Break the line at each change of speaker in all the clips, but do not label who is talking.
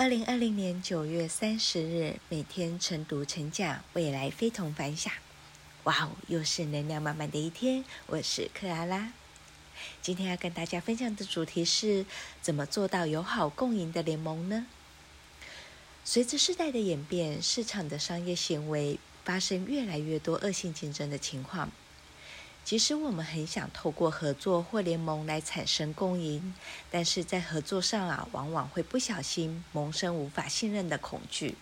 二零二零年九月三十日，每天晨读晨讲，未来非同凡响。哇哦，又是能量满满的一天。我是克拉拉，今天要跟大家分享的主题是：怎么做到友好共赢的联盟呢？随着时代的演变，市场的商业行为发生越来越多恶性竞争的情况。即使我们很想透过合作或联盟来产生共赢，但是在合作上啊，往往会不小心萌生无法信任的恐惧。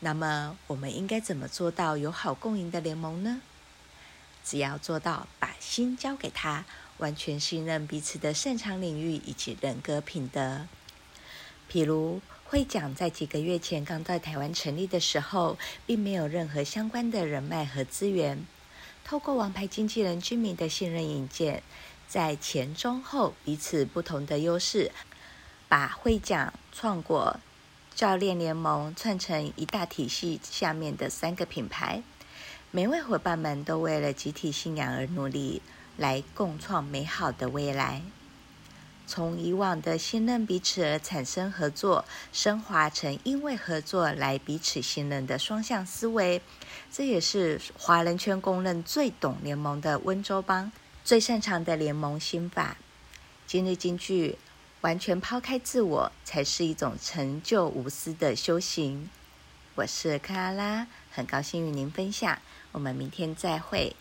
那么，我们应该怎么做到友好共赢的联盟呢？只要做到把心交给他，完全信任彼此的擅长领域以及人格品德。譬如，会讲在几个月前刚在台湾成立的时候，并没有任何相关的人脉和资源。透过王牌经纪人居民的信任引荐，在前中后彼此不同的优势，把会讲创果教练联盟串成一大体系下面的三个品牌，每位伙伴们都为了集体信仰而努力，来共创美好的未来。从以往的信任彼此而产生合作，升华成因为合作来彼此信任的双向思维。这也是华人圈公认最懂联盟的温州帮最擅长的联盟心法。今日金句：完全抛开自我，才是一种成就无私的修行。我是克拉拉，很高兴与您分享。我们明天再会。